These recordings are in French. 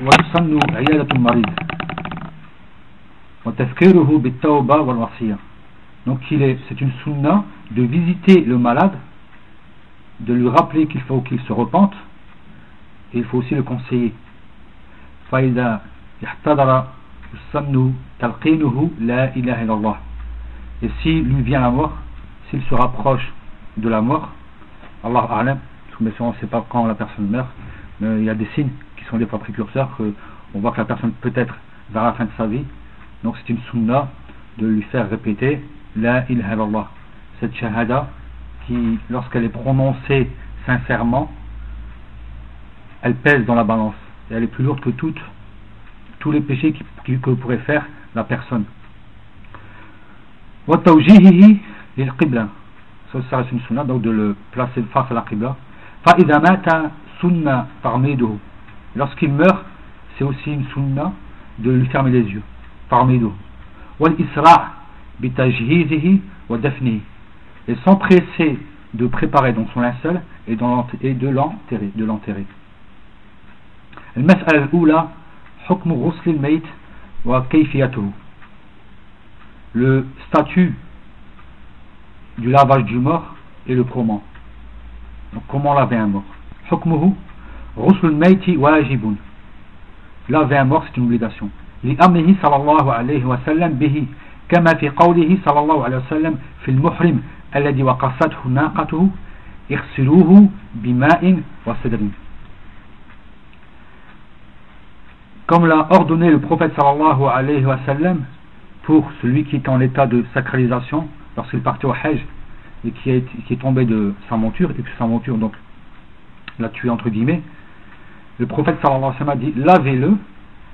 ويسن عيادة المريض وتذكيره بالتوبة والوصية donc c'est une sunna de visiter le malade de lui rappeler qu'il faut qu'il se repente et il faut aussi le conseiller فإذا احتضر يسن تلقينه لا إله إلا الله et si lui vient la mort s'il se rapproche de la mort Allah A'lam mais on ne sait pas quand la personne meurt mais il y a des signes qui sont des fois précurseurs que on voit que la personne peut-être vers la fin de sa vie donc c'est une sunna de lui faire répéter La ilaha illallah cette shahada qui lorsqu'elle est prononcée sincèrement elle pèse dans la balance et elle est plus lourde que toutes tous les péchés qui, que pourrait faire la personne وتوجيهه للقبلة ça c'est une sunna donc de le placer face à la qibla فإذا مات سنة تغميده Lorsqu'il meurt, c'est aussi une sunna de lui fermer les yeux, parmi nous. Et s'empresser de préparer donc son linceul et, de l'enterrer. De l'enterrer. Le statut du lavage du mort et le comment. Donc comment laver un mort? حكمه غسل الميت واجب laver un mort c'est une obligation لأمره صلى الله عليه وسلم به كما في قوله صلى الله عليه وسلم في المحرم الذي وقصته ناقته اغسلوه بماء وسدر comme l'a ordonné le prophète sallallahu alayhi wa sallam pour celui qui est en état de sacralisation lorsqu'il partit au Hajj et qui est, qui est tombé de sa monture et que sa monture donc l'a tué entre guillemets le prophète sallallahu alayhi wa sallam a dit lavez-le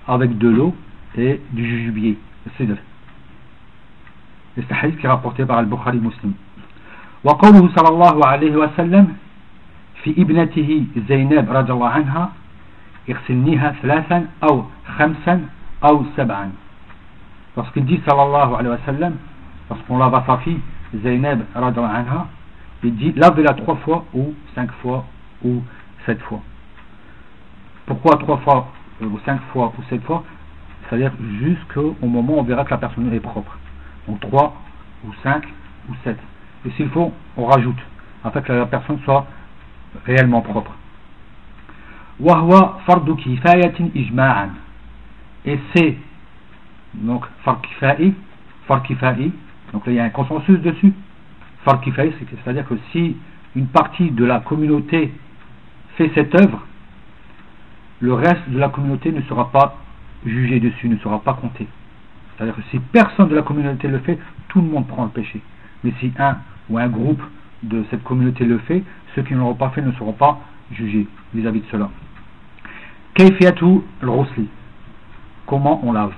avec de l'eau et du jujubier c'est et c'est un hadith qui est rapporté par Al-Bukhari Muslim وقوله صلى الله عليه وسلم في ابنته زينب رضي الله عنها اغسلنيها ثلاثا أو خمسا أو سبعا lorsqu'il dit sallallahu alayhi wa sallam lorsqu'on lave à sa fille Zainab anha il dit lavez-la trois fois ou cinq fois ou sept fois pourquoi trois fois ou cinq fois ou sept fois c'est à dire jusqu'au moment où on verra que la personne est propre donc trois ou cinq ou sept et s'il faut on rajoute afin que la personne soit réellement propre وهو فرض كفاية إجماعا et c'est donc fard kifai, fard kifai, donc là il y a un consensus dessus. Fard kifai, c'est-à-dire que si une partie de la communauté fait cette œuvre, le reste de la communauté ne sera pas jugé dessus, ne sera pas compté. C'est-à-dire que si personne de la communauté le fait, tout le monde prend le péché. Mais si un ou un groupe de cette communauté le fait, ceux qui ne l'auront pas fait ne seront pas jugés vis-à-vis de cela. Kayfiatu al Comment on lave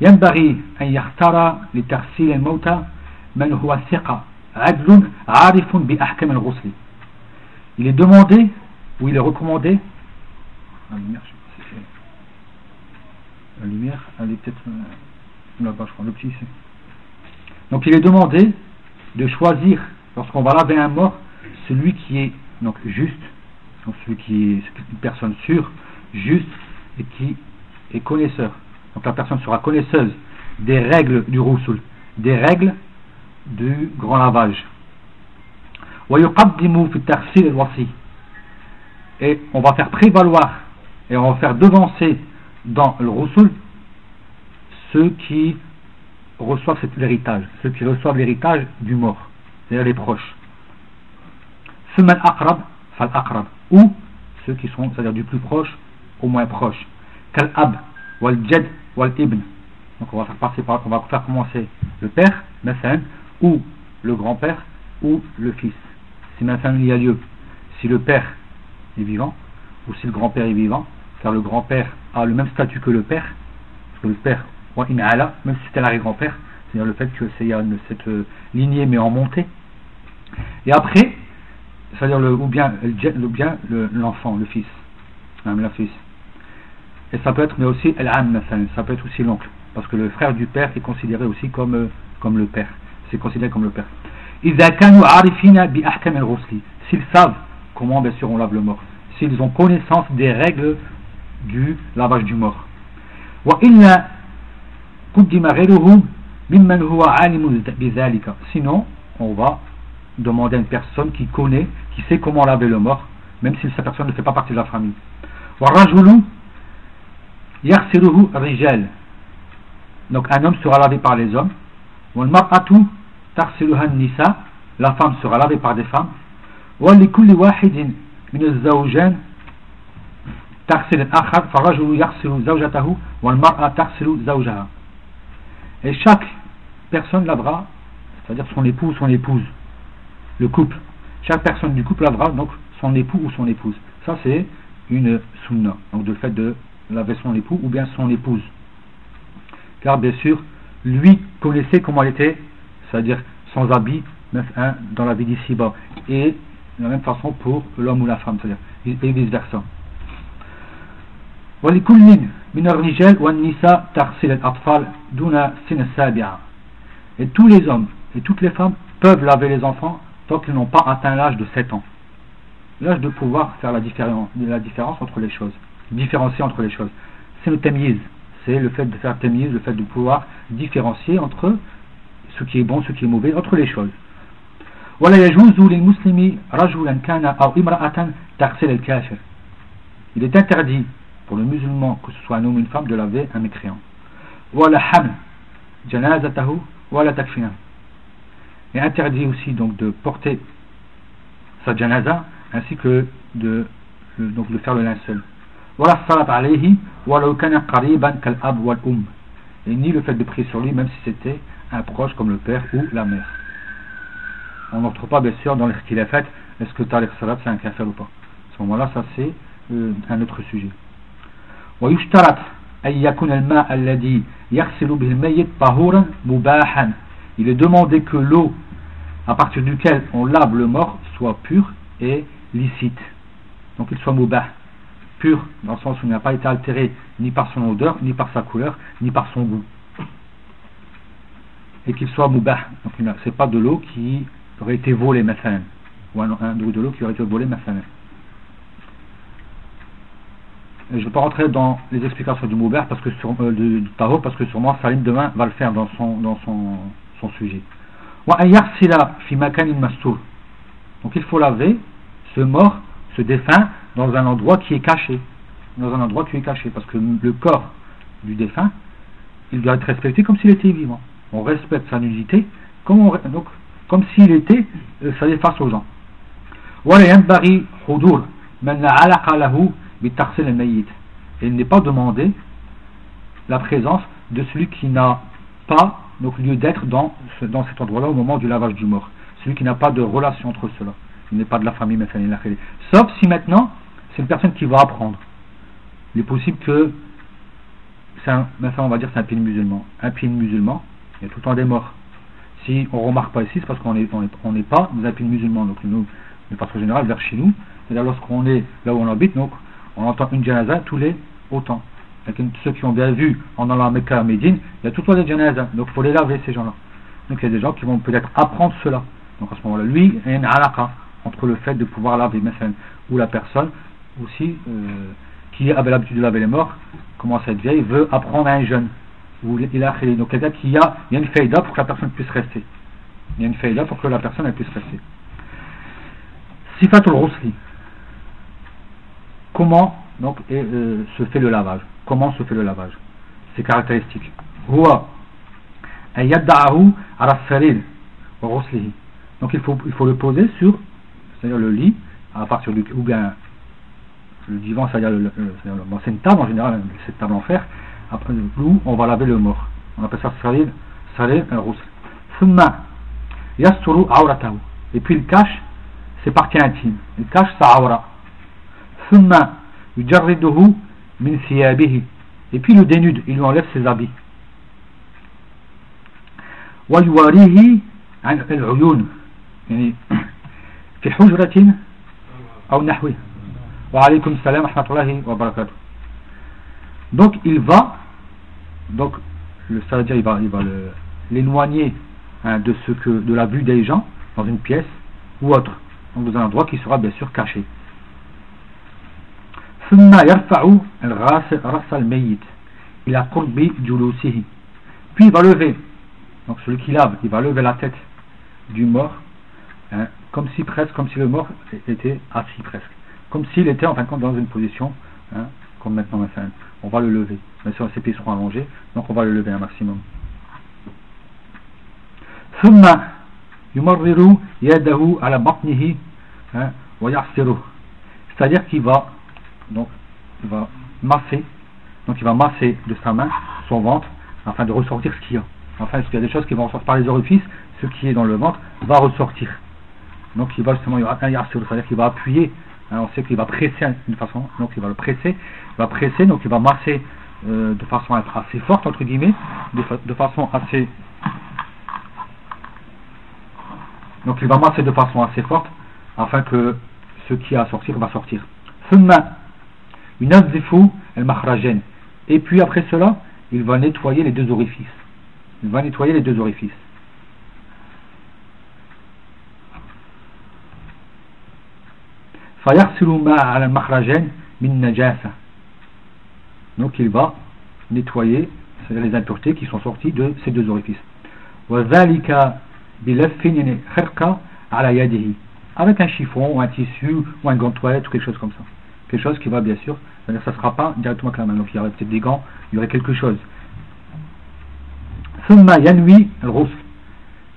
ينبغي أن يختار لتغسيل الموتى من هو ثقة عدل عارف بأحكام الغسل il est demandé ou il est recommandé la lumière, la lumière elle est peut-être euh, là-bas je crois le petit donc il est demandé de choisir lorsqu'on va laver un mort celui qui est donc juste celui qui est une personne sûre juste et qui est connaisseur donc la personne sera connaisseuse des règles du roussoul, des règles du grand lavage. Et on va faire prévaloir et on va faire devancer dans le Roussoul ceux qui reçoivent cet héritage, ceux qui reçoivent l'héritage du mort, c'est-à-dire les proches. Semal Akrab, Fal Akrab, ou ceux qui sont, c'est-à-dire du plus proche au moins proche. Kal Ab, Wal Jed, Wal Ibn. Donc on va faire passer par, va commencer le père, Mathan, ou le grand-père, ou le fils. Si Mathan il y a lieu, si le père est vivant, ou si le grand-père est vivant, car le grand-père a le même statut que le père, parce que le père, même si c'était l'arrière-grand-père, c'est-à-dire le fait que c'est cette euh, lignée mais en montée. Et après, c'est-à-dire le, ou bien, le, bien l'enfant, le, fils, même la fils. Et ça peut être, mais aussi ça peut être aussi l'oncle. Parce que le frère du père est considéré aussi comme, euh, comme le père. C'est considéré comme le père. S'ils savent comment bien sûr on lave le mort, s'ils ont connaissance des règles du lavage du mort. Sinon, on va demander à une personne qui connaît, qui sait comment laver le mort, même si cette personne ne fait pas partie de la famille. Donc un homme sera lavé par les hommes. La femme sera lavée par des femmes. Et chaque personne lavera, c'est-à-dire son époux ou son épouse, le couple. Chaque personne du couple lavera donc son époux ou son épouse. Ça c'est une sunna, donc le fait de laver son époux ou bien son épouse. Car bien sûr, lui connaissait comment elle était, c'est-à-dire sans habit, dans la vie d'ici-bas. Et de la même façon pour l'homme ou la femme, c'est-à-dire, et vice-versa. Et tous les hommes et toutes les femmes peuvent laver les enfants tant qu'ils n'ont pas atteint l'âge de 7 ans. L'âge de pouvoir faire la différence, entre les choses, différencier entre les choses. C'est le tamiz, c'est le fait de faire tamiz, le fait de pouvoir différencier entre ce qui est bon, ce qui est mauvais, entre les choses. Il est interdit pour le musulman, que ce soit un homme ou une femme, de laver un mécréant. Et interdit aussi donc de porter sa janaza ainsi que de, donc de faire le linceul. Um. Et ni le fait de prier sur lui, même si c'était un proche comme le père ou la mère. On n'entre pas bien sûr dans a fait, est-ce que Tariq Salat c'est un kafir ou pas. À ce moment-là, ça c'est euh, un autre sujet. ويشترط أن يكون الماء الذي يغسل به الميت طهورا مباحا il est demandé que l'eau à partir duquel on lave le mort soit pure et licite donc il soit mubah pur dans le sens où il n'a pas été altéré ni par son odeur ni par sa couleur ni par son goût et qu'il soit mubah donc c'est pas de l'eau qui aurait été volée maintenant ou un, de l'eau qui aurait été volée maintenant je ne vais pas rentrer dans les explications du Moubert parce que euh, parce que sûrement Salim demain va le faire dans son, dans son, son sujet. Donc il faut laver ce mort, ce défunt, dans un endroit qui est caché. Dans un endroit qui est caché. Parce que le corps du défunt, il doit être respecté comme s'il était vivant. On respecte sa nudité comme, on, donc, comme s'il était, euh, ça face aux gens. Et il n'est pas demandé la présence de celui qui n'a pas donc, lieu d'être dans, dans cet endroit-là au moment du lavage du mort. Celui qui n'a pas de relation entre ceux-là. Il n'est pas de la famille, sauf si maintenant c'est une personne qui va apprendre. Il est possible que c'est un, on va dire c'est un pays musulman. Un pays musulman, il y a tout le temps des morts. Si on ne remarque pas ici, c'est parce qu'on n'est on n'est pas dans un pays musulman. Donc nous, de façon générale, vers chez nous, c'est-à-dire lorsqu'on est là où on habite, donc on entend une janaza tous les autant. ceux qui ont bien vu en allant à Mecca à Médine, il y a tout le temps des janazas, donc il faut les laver ces gens-là. Donc il y a des gens qui vont peut-être apprendre cela. Donc à ce moment-là, lui, il y a une alaqa entre le fait de pouvoir laver, ou la personne aussi euh, qui avait l'habitude de laver les morts, commence à vieille, veut apprendre à un jeune. Ou il a donc il y a une faïda pour que la personne puisse rester. Il y a une faïda pour que la personne puisse rester. Sifatul Rusli comment donc euh, se fait le lavage? Comment se fait le lavage? C'est caractéristique. Donc il faut, il faut le poser sur c'est-à-dire le lit à partir du ou bien le divan c'est-à-dire le, c'est une table en général cette table en fer après où on va laver le mort. On appelle ça salir salir et puis il cache ses parties intimes. Il cache sa aura et puis il le dénude il lui enlève ses habits ويواريه عن العيون يعني في حجرة أو نحوه وعليكم السلام ورحمة الله وبركاته donc il va donc le stagiaire il va, il va l'éloigner hein, de ce que de la vue des gens dans une pièce ou autre donc dans un endroit qui sera bien sûr caché ثم يرفع الراس راس الميت إلى قرب جلوسه puis il va lever donc celui qui lave il va lever la tête du mort hein, comme si presque comme si le mort était assis presque comme s'il était en fin de compte dans une position hein, comme maintenant on va le lever bien sûr ses pieds seront allongés donc on va le lever un maximum ثم يمرر يده على بطنه ويعصره c'est-à-dire qu'il va donc il va masser donc il va masser de sa main son ventre afin de ressortir ce qu'il y a enfin qu'il y a des choses qui vont ressortir par les orifices ce qui est dans le ventre va ressortir donc il va justement c'est-à-dire va appuyer hein, on sait qu'il va presser d'une façon donc il va le presser il va presser donc il va masser euh, de façon assez forte entre guillemets de, façon assez donc il va masser de façon assez forte afin que ce qui a à sortir va sortir. Une fou el makhrajen. Et puis après cela, il va nettoyer les deux orifices. Il va nettoyer les deux orifices. Donc il va nettoyer les impuretés qui sont sorties de ces deux orifices avec un chiffon ou un tissu ou un gant toilette ou quelque chose comme ça quelque chose qui va bien sûr ça ne sera pas directement avec la main. Donc il y aurait peut-être des gants il y aurait quelque chose.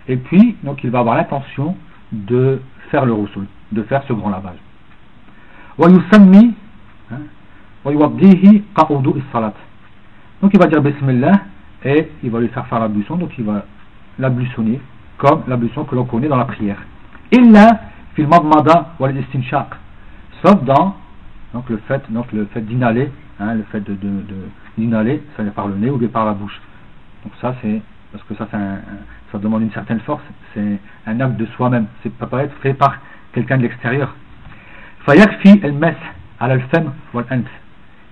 Et puis donc il va avoir l'intention de faire le roussoul de faire ce grand lavage. Hein, donc il va dire Bismillah et il va lui faire faire l'ablution donc il va l'ablutionner comme l'ablution que l'on connaît dans la prière. Illa fil wal istinshaq. Sauf dans donc le fait donc le fait d'inhaler, hein, le fait de, d'inhaler, ça vient par le nez ou bien par la bouche. Donc ça c'est parce que ça ça demande une certaine force, c'est un acte de soi-même, c'est pas pas être fait par quelqu'un de l'extérieur. Fayakfi el mes al alfem wal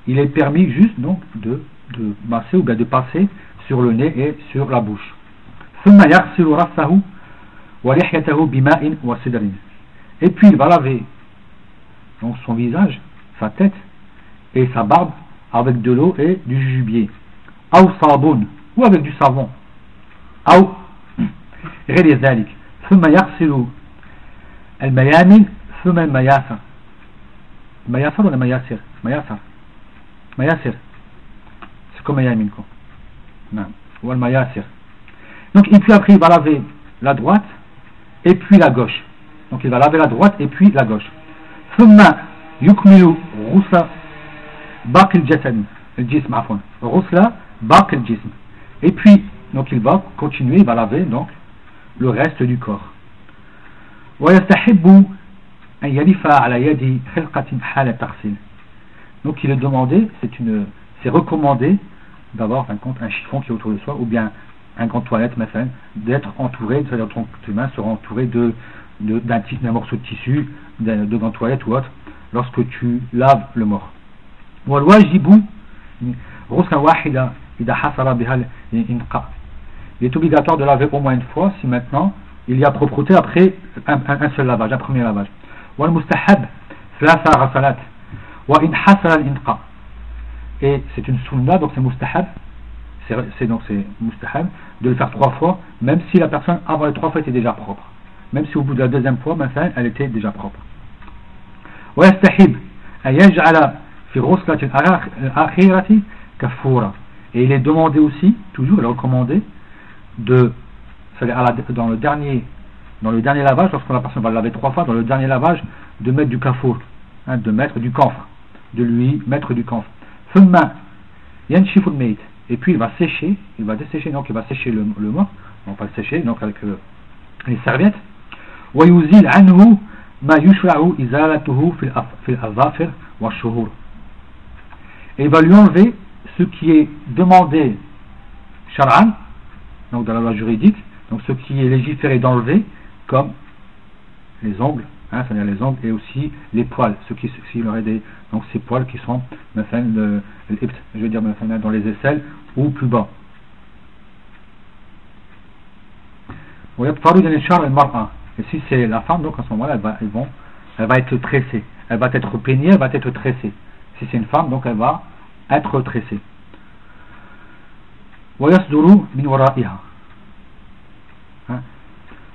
Il est permis juste donc de de masser ou bien de passer sur le nez et sur la bouche. Et puis il va laver donc son visage, sa tête et sa barbe avec de l'eau et du jubier. ou avec du savon. أو غير ذلك ثم يغسل الميامن ثم المياسر المياسر ولا مياسر مياسر مياسر c'est comme ميامن نعم هو المياسر donc, et puis après, il va laver la droite et puis la gauche. Donc, il va laver la droite et puis la gauche. ثم يكمل غسل باقي الجسد الجسم عفوا غسل باقي الجسم et puis donc il va continuer il va laver donc le reste du corps ويستحب أن يلف على يد خلقة حال تغسيل donc il est demandé c'est une c'est recommandé d'avoir en compte un chiffon qui est autour de soi ou bien un grand toilette, d'être entouré, c'est-à-dire ton main sera entouré de, d'un, d'un morceau de tissu, de, de gants toilette ou autre, lorsque tu laves le mort. Il est obligatoire de laver au moins une fois si maintenant il y a propreté après un, seul lavage, un premier lavage. Et c'est une sunna, donc c'est mustahab, c'est donc c'est mustahab de le faire trois fois, même si la personne avant les trois fois était déjà propre. Même si au bout de la deuxième fois, maintenant, elle était déjà propre. Et il est demandé aussi, toujours, il est recommandé, de, dans le dernier, dans le dernier lavage, lorsque la personne va laver trois fois, dans le dernier lavage, de mettre du kafour, hein, de mettre du camphre, de lui mettre du camphre. Et puis il va sécher, il va dessécher, donc il va sécher le, le mort, on va le sécher donc avec euh, les serviettes. ويزيل عنه ما يشرع إزالته في في الأظافر والشهور. Et il va lui enlever ce qui est demandé shar'an, donc dans la loi juridique, donc ce qui est légiféré d'enlever, comme les ongles, hein, c'est-à-dire les ongles et aussi les poils, ce qui s'il aurait des donc ces poils qui sont le, je veux dire dans les aisselles ou plus bas. Et si c'est la femme, donc à ce moment-là, elle va, elle va être tressée. Elle va être peignée, elle va être tressée. Si c'est une femme, donc elle va être tressée. ويصدر من ورائها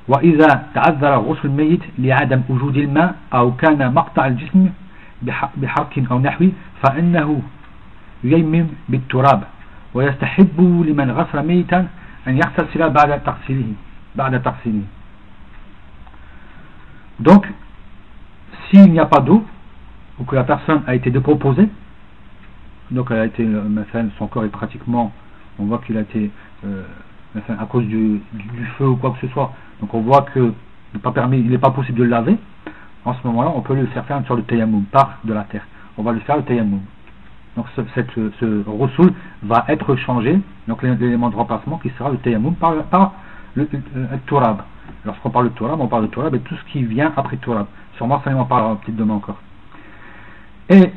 وإذا تعذر غسل الميت لعدم وجود الماء أو كان مقطع الجسم بحرك أو نحوي فإنه ييمم بالتراب ويستحب لمن غسل ميتا أن يغتسل بعد تغسيله بعد تغسيله Donc, s'il n'y a pas d'eau, ou que la personne a été décomposée, donc elle a été, son corps est pratiquement, on voit qu'il a été, euh, à cause du, feu ou quoi que ce soit, donc on voit que il n'est pas il pas possible de le laver, en ce moment-là, on peut le faire faire sorte de tayammum par de la terre. On va le faire le tayammum. Donc ce, cette, ce va être changé, donc l'élément de remplacement qui sera le tayammum par, par le, turab. Lorsqu'on parle de turab, on parle de turab et tout ce qui vient après turab. Sûrement ça en parlera petit demain encore. Et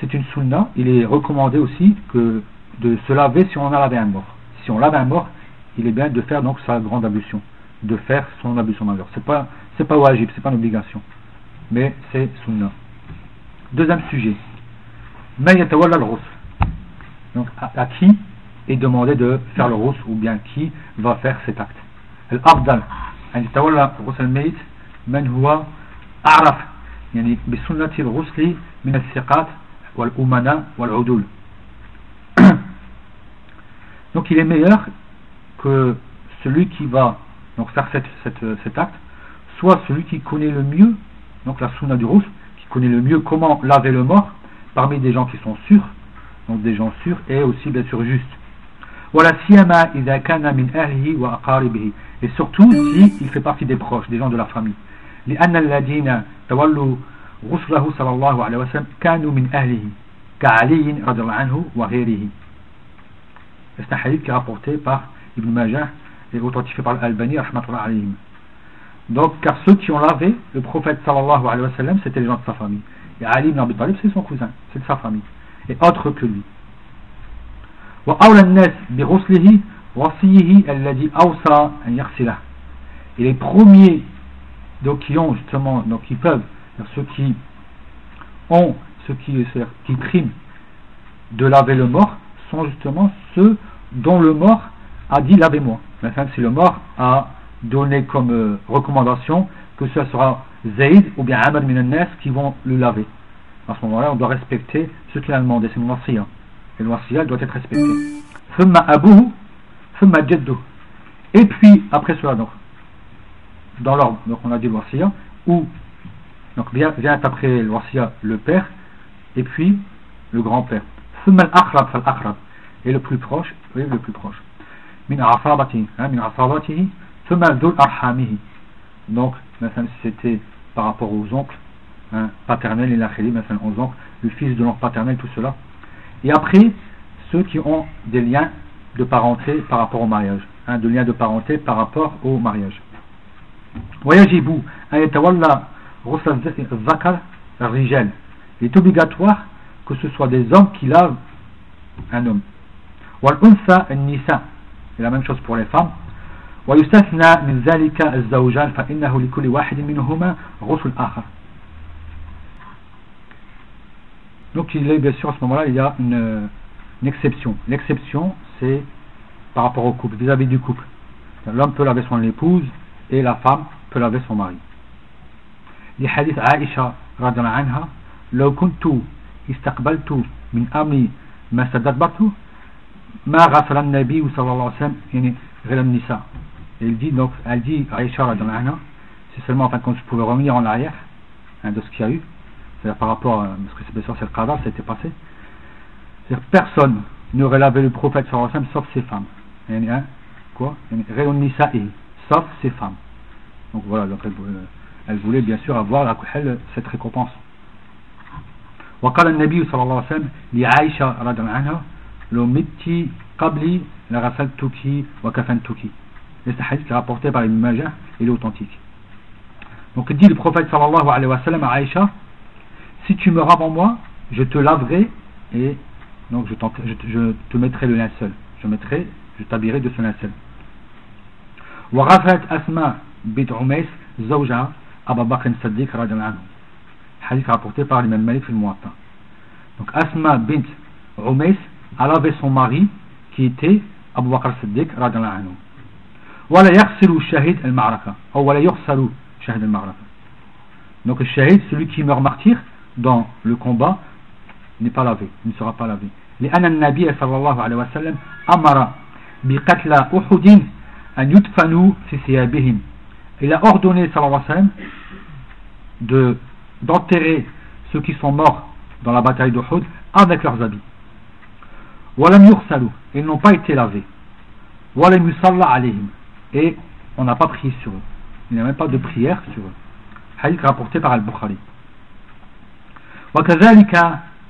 c'est une sunna, il est recommandé aussi que de se laver si on a lavé un mort. Si on lave un mort, il est bien de faire donc sa grande ablution, de faire son ablution majeure. C'est pas c'est pas wajib, c'est pas une obligation, mais c'est sunna. Deuxième sujet. Donc à, qui est demandé de faire le rous ou bien qui va faire cet acte? الأفضل أن يتولى غسل الميت من هو أعرف يعني بسنة الغسل من الثقات والأمناء والعدول donc il est meilleur que celui qui va donc faire cette, cette, cet acte soit celui qui connaît le mieux donc la sunna du rousse qui connaît le mieux comment laver le mort parmi des gens qui sont sûrs donc des gens sûrs et aussi bien sûr justes voilà siama ils ne sont min de son aîné ou de ses et surtout si s'il fait partie des proches des gens de la famille. les annaladina tawallu ruslahu sallallahu alaihi wasallam كانوا de son aîné khalid radlighnu wa hirihi est un hadith qui a rapporté par ibn majah et authentifié par al-bani al-shamal al-aliim donc car ceux qui ont lavé le prophète sallallahu alaihi wasallam c'étaient les gens de sa famille. Et ali n'en veut pas lui c'est son cousin c'est de sa famille. Et autre que lui. وأولى الناس بغسله وصيه الذي أوصى أن يغسله et les premiers donc qui ont justement donc qui peuvent ceux qui ont ceux qui, qui priment de laver le mort sont justement ceux dont le mort a dit lavez-moi enfin si le mort a donné comme euh, recommandation que ce sera Zayd ou bien Amr Minanes qui vont le laver à ce moment-là on doit respecter ce qu'il a demandé c'est le wasiya et wasiya doit être respecté. Thumma abuhu thumma jaddu. Et puis après cela donc dans l'ordre donc on a dit le wasiya ou donc vient, vient après le wasiya le père et puis le grand-père. Thumma al-aqrab fal-aqrab et le plus proche oui le plus proche. Min asabatihi hein, min asabatihi thumma dhul arhamihi donc si c'était par rapport aux oncles hein, paternels et l'akhiri aux oncles le fils de l'oncle paternel tout cela et après ceux qui ont des liens de parenté par rapport au mariage hein, de liens de parenté par rapport au mariage ويجب أن يتولى غسل الذكر الرجال il est obligatoire que ce soit des hommes qui lavent un homme والأنثى النساء c'est la même chose pour les femmes ويستثنى من ذلك الزوجان فإنه لكل واحد منهما غسل آخر donc il est bien sûr à ce moment-là il y a une, une exception l'exception c'est par rapport au couple vis-à-vis -vis du couple l'homme peut laver son épouse et la femme peut laver son mari لحديث عائشة رضي الله عنها لو كنت استقبلت من أمري ما استدبرت ما غسل النبي صلى الله عليه وسلم يعني غير النساء elle dit donc elle dit Aïcha رضي الله عنها c'est seulement enfin quand je pouvais revenir en arrière hein, de ce qu'il y a eu c'est-à-dire par rapport à ce que c'est c'est le qadar c'était passé c'est-à-dire personne n'aurait lavé le prophète sallallahu alayhi wa sallam sauf ses femmes hein, quoi غير النساء sauf ses femmes donc voilà donc elle, elle voulait bien sûr avoir la cette récompense وقال النبي صلى الله عليه وسلم لعائشة رضي الله عنها لو متي قبلي لغسلتك وكفنتك et ce hadith est rapporté par Ibn Majah il est authentique donc dit le prophète sallallahu alayhi wa sallam à Aïcha si tu meurs avant moi je te laverai et donc je, je, je te mettrai le linceul je mettrai je t'habillerai de ce linceul وغفلت أسماء بنت عميس زوجها أبا بكر الصديق رضي الله عنه حديث rapporté par l'imam Malik في الموطأ Donc Asma bint Umays, elle avait son mari qui était Abu Bakr Siddiq radhiyallahu anhu. ولا يغسل الشهيد المعركة أو ولا يغسل شهيد المعركة donc le shahid celui qui meurt martyr dans le combat n'est pas lavé ne sera pas lavé لأن النبي صلى الله عليه وسلم أمر بقتل أحد أن يدفنوا في ثيابهم il a ordonné sallallahu alayhi wa sallam de d'enterrer ceux qui sont morts dans la bataille d'Uhud avec leurs habits ولم يغسلوا ils n'ont pas été lavés ولم يصلى عليهم et on n'a pas prié sur eux. Il n'y a même pas de prière sur eux. Hadith rapporté par Al-Bukhari. وكذلك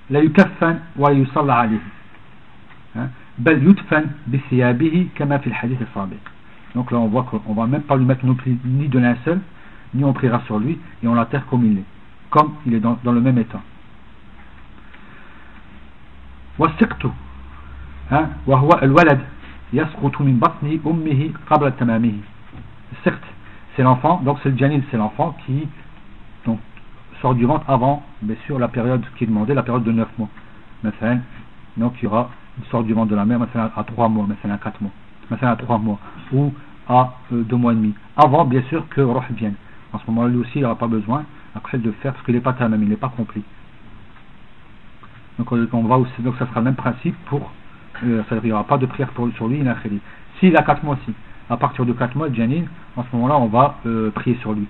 لا يكفن ولا يصلى عليه بل يدفن بثيابه كما في الحديث السابق donc là on voit qu'on va même pas lui mettre non plus ni de linceul ni on priera sur lui et on l'enterre comme il est comme il est dans, dans le même état والسقط وهو الولد يسقط من بطن أمه قبل تمامه certes c'est l'enfant donc c'est le janil c'est l'enfant qui donc, sort du ventre avant, bien sûr, la période qui est demandée, la période de 9 mois. Donc il y aura, il sort du ventre de la mère à 3 mois, à 4 mois, à 3 mois, ou à euh, 2 mois et demi. Avant, bien sûr, que Roh vienne. En ce moment-là, lui aussi, il n'aura pas besoin de faire, parce qu'il n'est pas tamam, il n'est pas compris. Donc, on va aussi, donc ça sera le même principe pour, euh, il n'y aura pas de prière sur lui, il n'a a S'il a 4 mois, si, à partir de 4 mois, Janine, en ce moment-là, on va euh, prier sur lui.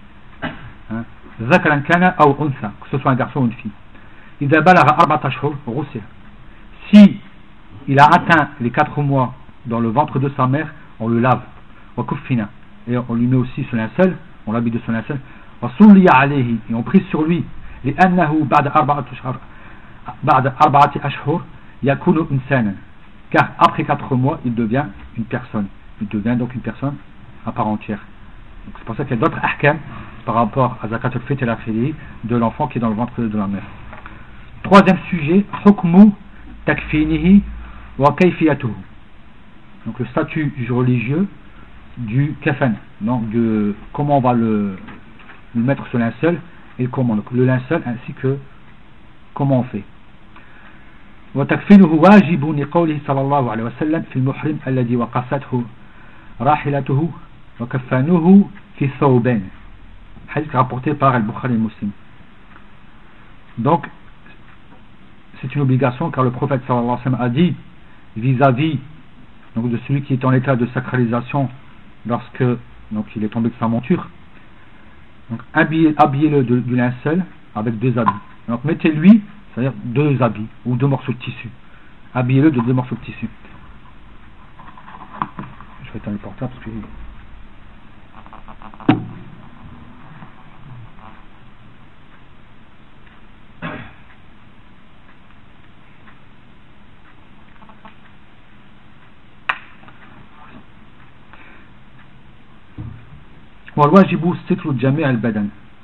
Hein que ce soit un garçon ou une fille. Si il a atteint les 4 mois dans le ventre de sa mère, on le lave. Et on lui met aussi ce linceul, on l'habille de ce linceul. Et on prie sur lui. لأنه بعد أربعة أشهر بعد أربعة أشهر يكون إنسانا car après 4 mois, il devient une personne. Il devient donc une personne à part entière. C'est pour ça qu'il y a d'autres ahkam par rapport à Zakat al-Fit et la de l'enfant qui est dans le ventre de la mère. Troisième sujet, hukmu takfinihi wa kayfiyatuhu. Donc le statut religieux du kafan, donc de comment on va le, le mettre sur linceul et comment. Donc le linceul ainsi que comment on fait. وتكفينه واجب لقوله صلى الله عليه وسلم في المحرم الذي وقصته راحلته وكفانه في ثوبين rapporté par Al-Bukhari Muslim. Donc, c'est une obligation car le prophète sallallahu alayhi wa sallam a dit vis-à-vis de celui qui est en état de sacralisation lorsque donc, il est tombé de sa monture, habillez-le du linceul avec deux habits. Donc mettez-lui, c'est-à-dire deux habits ou deux morceaux de tissu. Habillez-le de deux morceaux de tissu. Je vais éteindre le portable parce que Il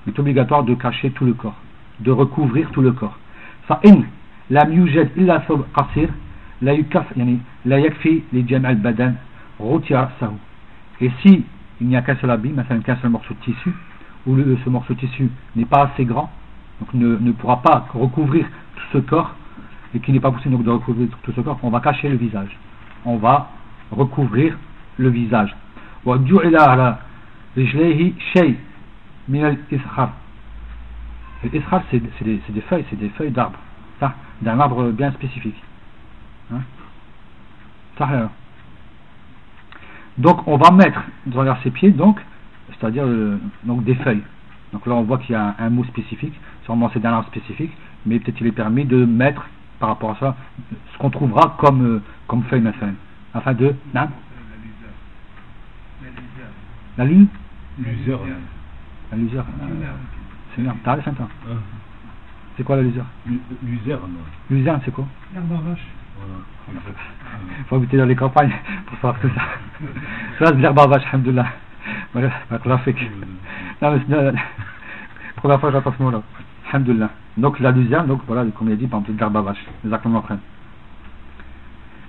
est obligatoire de cacher tout le corps, de recouvrir tout le corps. فإن لم يوجد إلا ثوب قصير لا يكف يعني لا يكفي لجمع البدن غطي رأسه et si il n'y a qu'un seul habit مثلا qu'un seul morceau de tissu ou le, ce morceau de tissu n'est pas assez grand donc ne, ne pourra pas recouvrir tout ce corps et qu'il n'est pas possible donc de recouvrir tout ce corps on va cacher le visage on va recouvrir le visage وجعل على Rijlehi Shay min al-Ishar. L'Ishar, c'est des, feuilles, c'est des feuilles d'arbre. D'un arbre bien spécifique. Hein? Euh. Donc on va mettre dans vers ses pieds, donc, c'est-à-dire euh, des feuilles. Donc là on voit qu'il y a un, mot spécifique, sûrement c'est d'un arbre spécifique, mais peut-être il est permis de mettre par rapport à ça ce qu'on trouvera comme, euh, comme feuille, afin de. Non? La lune L'usure. La luzerne. C'est quoi la luzerne Luzerne. Luzerne, c'est quoi L'herbe à vache. Il faut habiter dans les campagnes pour savoir tout ça. Ça, c'est l'herbe à vache, alhamdoulilah. Voilà, graphique. Non, mais c'est la première fois que j'entends ce mot-là. Alhamdoulilah. Donc, la luzerne, donc voilà, comme il a dit, par exemple, l'herbe à vache. Exactement, frère.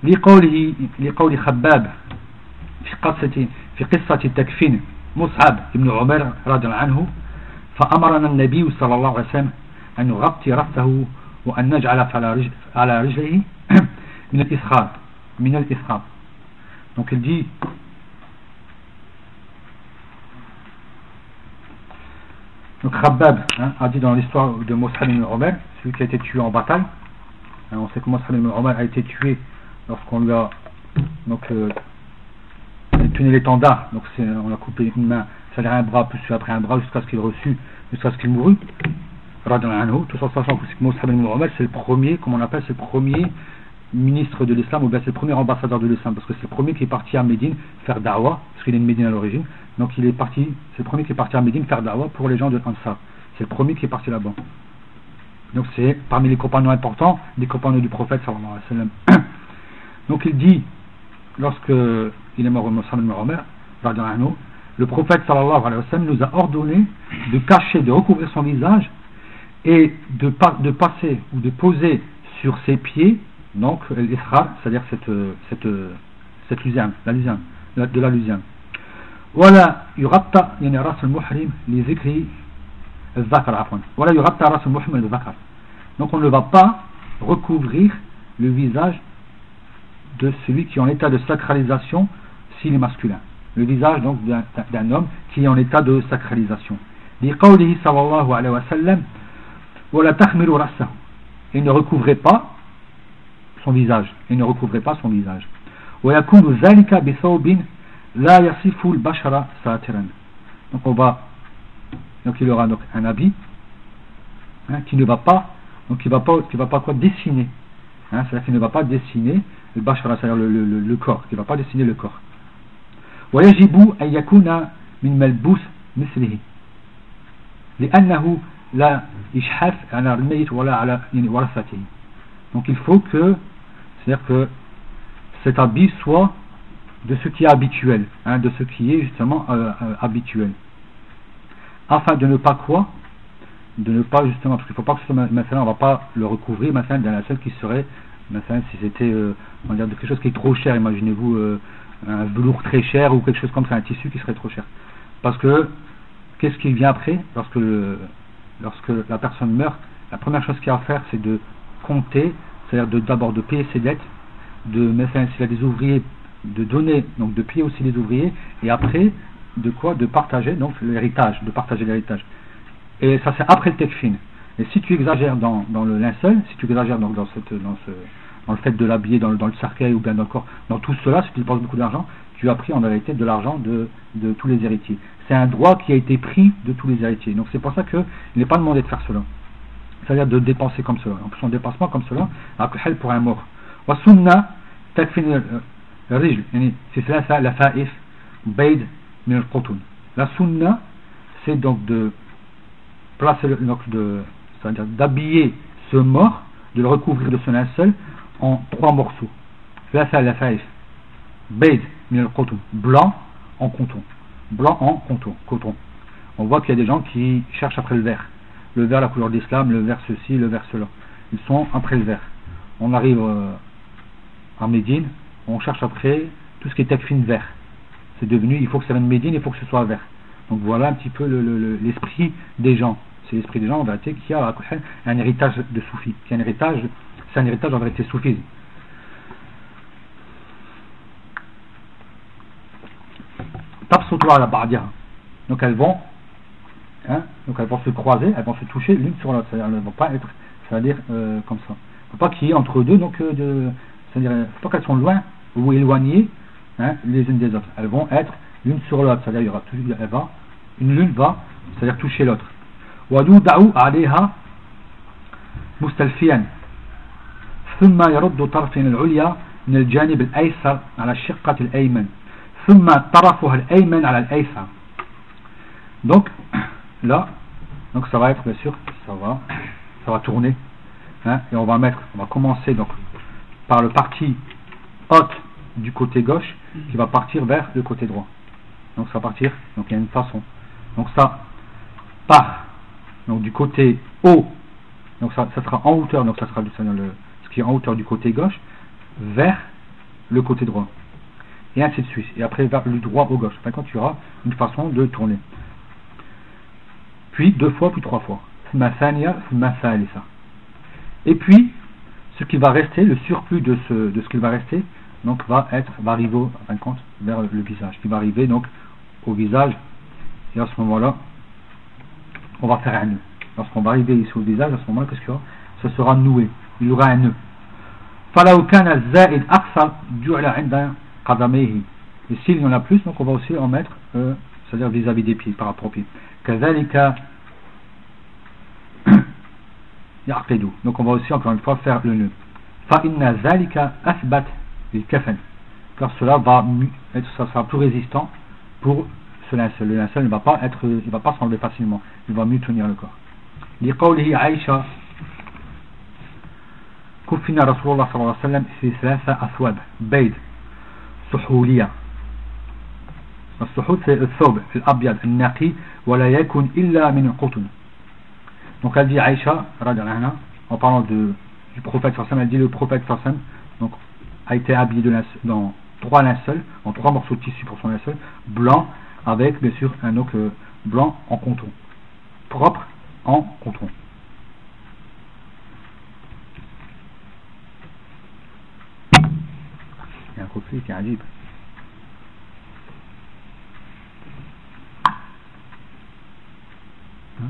لقوله لقول خباب في قصة في قصة تكفين مصعب بن عمر رضي الله عنه فأمرنا النبي صلى الله عليه وسلم أن يغطي رأسه وأن نجعل على رجل على رجله من الإسخار من الإسخار donc il dit donc Khabbab hein, a dit dans l'histoire de Moussad ibn Omer celui qui a été tué en bataille hein, on sait que Moussad ibn Omer a été tué lorsqu'on lui a donc euh, tenu l'étendard donc on a coupé une main ça un bras puis après un bras jusqu'à ce qu'il reçut jusqu'à ce qu'il mourut. Tout ça sachant que Moussad ibn Omer c'est le premier comme on appelle c'est le premier ministre de l'islam ou bien c'est le premier ambassadeur de l'islam parce que c'est le premier qui est parti à Médine faire da'wah parce qu'il est de Médine à l'origine. Donc il est parti c'est le premier qui est parti à Médine faire da'wah pour les gens de Ansar. C'est le premier qui est parti là-bas. Donc c'est parmi les compagnons importants des compagnons du prophète donc il dit lorsque il est mort au le prophète sallallahu alayhi wa sallam nous a ordonné de cacher, de recouvrir son visage et de, de passer ou de poser sur ses pieds, donc l'isra, c'est-à-dire cette, cette, cette luzerne, la luzerne, de la luzerne. Voilà, yuratta yani ras al-muhrim li zikri al-zakar afwan. Voilà, yuratta ras al-muhrim al-zakar. Donc on ne va pas recouvrir le visage de celui qui est en état de sacralisation s'il est masculin le visage donc d'un homme qui est en état de sacralisation لقوله صلى الله عليه وسلم ولا تخمر رأسه il ne recouvrait pas son visage et ne recouvrait pas son visage donc on va donc il aura donc un habit hein, qui ne va pas donc il va pas qui va pas quoi dessiner hein, c'est-à-dire qu'il ne va pas dessiner le bashara c'est-à-dire le, le, le, corps qui ne va pas dessiner le corps ويجب أن يكون من ملبوس مثله لأنه لا يشحف على الميت ولا على يعني ورثته donc il faut que c'est-à-dire que cet habit soit de ce qui est habituel, hein, de ce qui est justement euh, euh, habituel. Afin de ne pas quoi De ne pas justement, parce qu'il ne faut pas que ce soit maintenant, on ne va pas le recouvrir maintenant dans la seule qui serait, maintenant si c'était euh, quelque chose qui est trop cher, imaginez-vous euh, un velours très cher ou quelque chose comme ça, un tissu qui serait trop cher. Parce que qu'est-ce qui vient après lorsque, lorsque la personne meurt La première chose qu'il y a à faire, c'est de compter c'est-à-dire d'abord de, payer ses dettes, de mettre s'il a des ouvriers, de donner, donc de payer aussi les ouvriers, et après, de quoi? De partager donc l'héritage, de partager l'héritage. Et ça c'est après le tekfin. Et si tu exagères dans, dans, le linceul, si tu exagères donc dans, cette, dans, ce, dans le fait de l'habiller dans, dans, le cercueil ou bien dans le corps, dans tout cela, si tu dépenses beaucoup d'argent, tu as pris en réalité de l'argent de, de tous les héritiers. C'est un droit qui a été pris de tous les héritiers. Donc c'est pour ça qu'il n'est pas demandé de faire cela c'est-à-dire de dépenser comme cela. En plus, son dépassement comme cela, après pour un mort. وسنة تكفي الرجل يعني في ثلاثة لفائف بيد من القطن. La sunna, c'est donc de placer, donc de, c'est-à-dire d'habiller ce mort, de le recouvrir de son linceul en trois morceaux. La faïf, baid, le coton, blanc en coton, blanc en coton, coton. On voit qu'il y a des gens qui cherchent après le vert, le vert la couleur d'islam, le vert ceci, le vert cela. Ils sont après le vert. On arrive euh, à Médine, on cherche après tout ce qui est takfin vert. C'est devenu, il faut que ça vienne Médine, il faut que ce soit vert. Donc voilà un petit peu l'esprit le, des gens. C'est l'esprit des gens en vérité qui a un héritage de soufi, qui a un héritage, c'est un héritage en vérité soufisme. Donc elles vont Hein donc elles vont se croiser, elles vont se toucher l'une sur l'autre, c'est-à-dire elles ne vont pas être, euh, comme ça. Il ne faut pas qu'il y ait entre deux, donc euh, de, c'est-à-dire il faut pas qu'elles soient loin ou éloignées hein, les unes des autres. Elles vont être l'une sur l'autre, c'est-à-dire il y aura toujours, elle une l'une va, c'est-à-dire toucher l'autre ودودعوا عليها مستلفيا ثم يرد طرف العليا من الجانب الأيسر على الشقة الأيمن ثم طرفها الأيمن على الأيسر donc là, donc ça va être bien sûr, ça va, ça va tourner, hein, et on va mettre, on va commencer donc par le parti haute du côté gauche qui va partir vers le côté droit. Donc ça va partir, donc il y a une façon. Donc ça part donc du côté haut, donc ça, sera en hauteur, donc ça sera le, ce qui est en hauteur du côté gauche vers le côté droit. Et ainsi de suite. Et après vers le droit au gauche. Enfin, quand tu auras une façon de tourner puis deux fois, puis trois fois. Et puis, ce qui va rester, le surplus de ce, de ce qui va rester, donc va être, va arriver, vers le visage, qui va arriver donc au visage, et à ce moment-là, on va faire un nœud. Lorsqu'on va arriver sur le visage, à ce moment-là, qu'est-ce qu'il y aura? Ce sera noué. Il y aura un nœud. Et s'il y en a plus, donc on va aussi en mettre, euh, c'est-à-dire vis-à-vis des pieds, par rapport aux pieds. Donc on va aussi, encore une fois, faire le nœud. Car cela va être, ça sera plus résistant pour ce linceul le linceul ne va pas être il va pas s'enlever facilement il va mieux tenir le corps لقوله عائشة كفنا رسول الله صلى الله عليه وسلم في ثلاثة أثواب بيض سحولية السحول c'est الثوب الأبيض النقي ولا يكون إلا من القطن donc elle dit Aïcha en parlant de, du prophète sallam elle dit le prophète sallam donc a été habillé de dans trois linceuls en trois morceaux de tissu pour son linceul blanc avec bien sûr un oc blanc en canton, propre en canton. Il y a un côté qui est agile. Hein